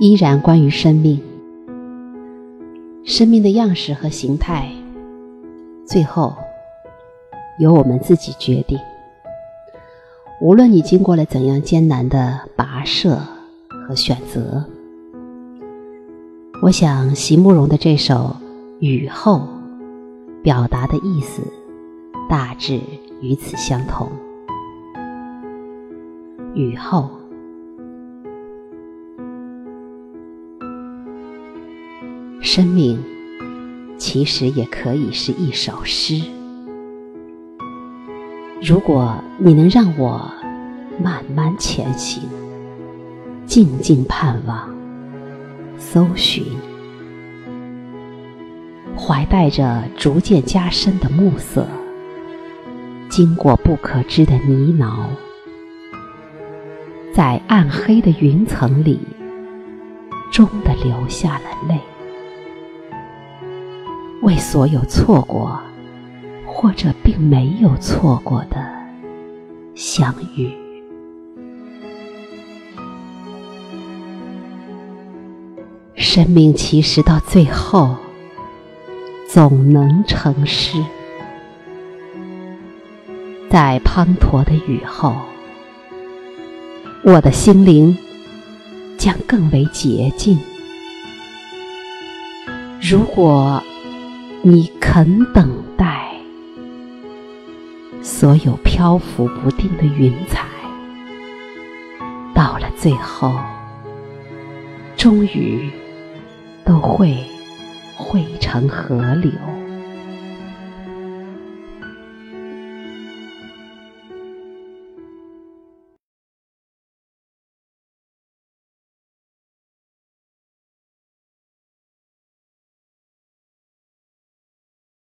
依然关于生命，生命的样式和形态，最后由我们自己决定。无论你经过了怎样艰难的跋涉和选择，我想席慕容的这首《雨后》表达的意思大致与此相同。雨后，生命其实也可以是一首诗。如果你能让我慢慢前行，静静盼望，搜寻，怀带着逐渐加深的暮色，经过不可知的泥淖，在暗黑的云层里，终的流下了泪，为所有错过。或者并没有错过的相遇。生命其实到最后总能成诗，在滂沱的雨后，我的心灵将更为洁净。如果你肯等待。所有漂浮不定的云彩，到了最后，终于都会汇成河流。